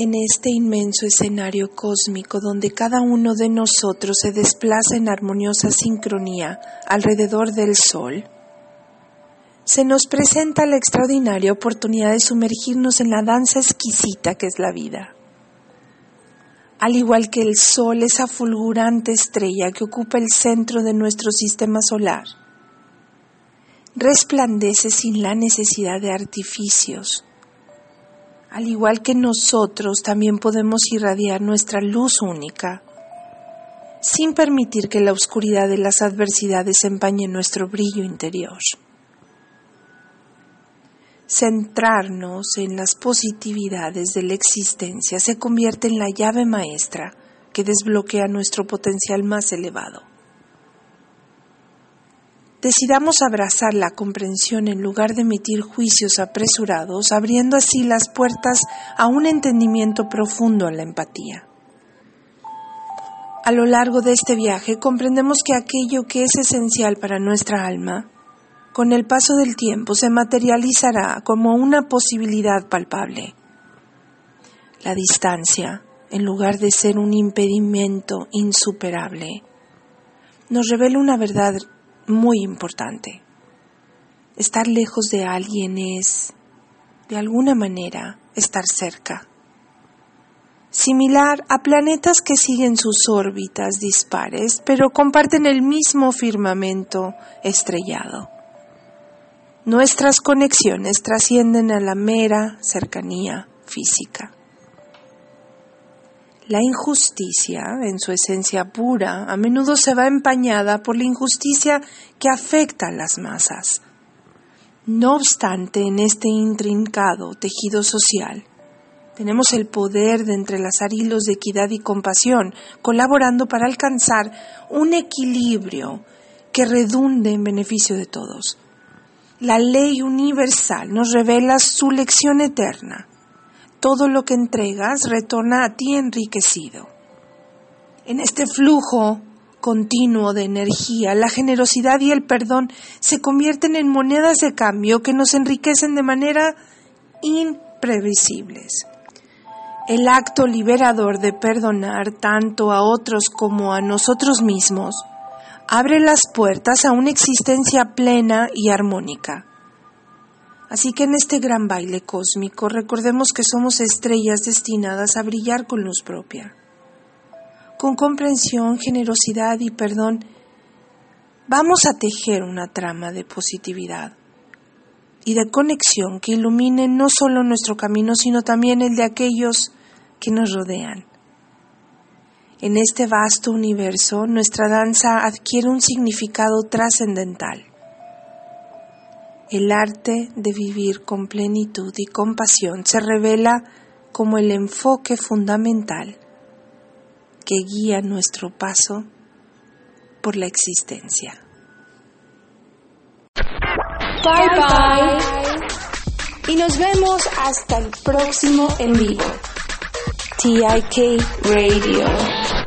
En este inmenso escenario cósmico donde cada uno de nosotros se desplaza en armoniosa sincronía alrededor del Sol, se nos presenta la extraordinaria oportunidad de sumergirnos en la danza exquisita que es la vida. Al igual que el Sol, esa fulgurante estrella que ocupa el centro de nuestro sistema solar, resplandece sin la necesidad de artificios. Al igual que nosotros, también podemos irradiar nuestra luz única, sin permitir que la oscuridad de las adversidades empañe nuestro brillo interior centrarnos en las positividades de la existencia se convierte en la llave maestra que desbloquea nuestro potencial más elevado. Decidamos abrazar la comprensión en lugar de emitir juicios apresurados, abriendo así las puertas a un entendimiento profundo en la empatía. A lo largo de este viaje comprendemos que aquello que es esencial para nuestra alma con el paso del tiempo se materializará como una posibilidad palpable. La distancia, en lugar de ser un impedimento insuperable, nos revela una verdad muy importante. Estar lejos de alguien es, de alguna manera, estar cerca. Similar a planetas que siguen sus órbitas dispares, pero comparten el mismo firmamento estrellado. Nuestras conexiones trascienden a la mera cercanía física. La injusticia, en su esencia pura, a menudo se va empañada por la injusticia que afecta a las masas. No obstante, en este intrincado tejido social, tenemos el poder de entrelazar hilos de equidad y compasión, colaborando para alcanzar un equilibrio que redunde en beneficio de todos. La ley universal nos revela su lección eterna. Todo lo que entregas retorna a ti enriquecido. En este flujo continuo de energía, la generosidad y el perdón se convierten en monedas de cambio que nos enriquecen de manera imprevisibles. El acto liberador de perdonar tanto a otros como a nosotros mismos abre las puertas a una existencia plena y armónica. Así que en este gran baile cósmico recordemos que somos estrellas destinadas a brillar con luz propia. Con comprensión, generosidad y perdón, vamos a tejer una trama de positividad y de conexión que ilumine no solo nuestro camino, sino también el de aquellos que nos rodean. En este vasto universo, nuestra danza adquiere un significado trascendental. El arte de vivir con plenitud y compasión se revela como el enfoque fundamental que guía nuestro paso por la existencia. Bye bye. Y nos vemos hasta el próximo en vivo. TIK Radio.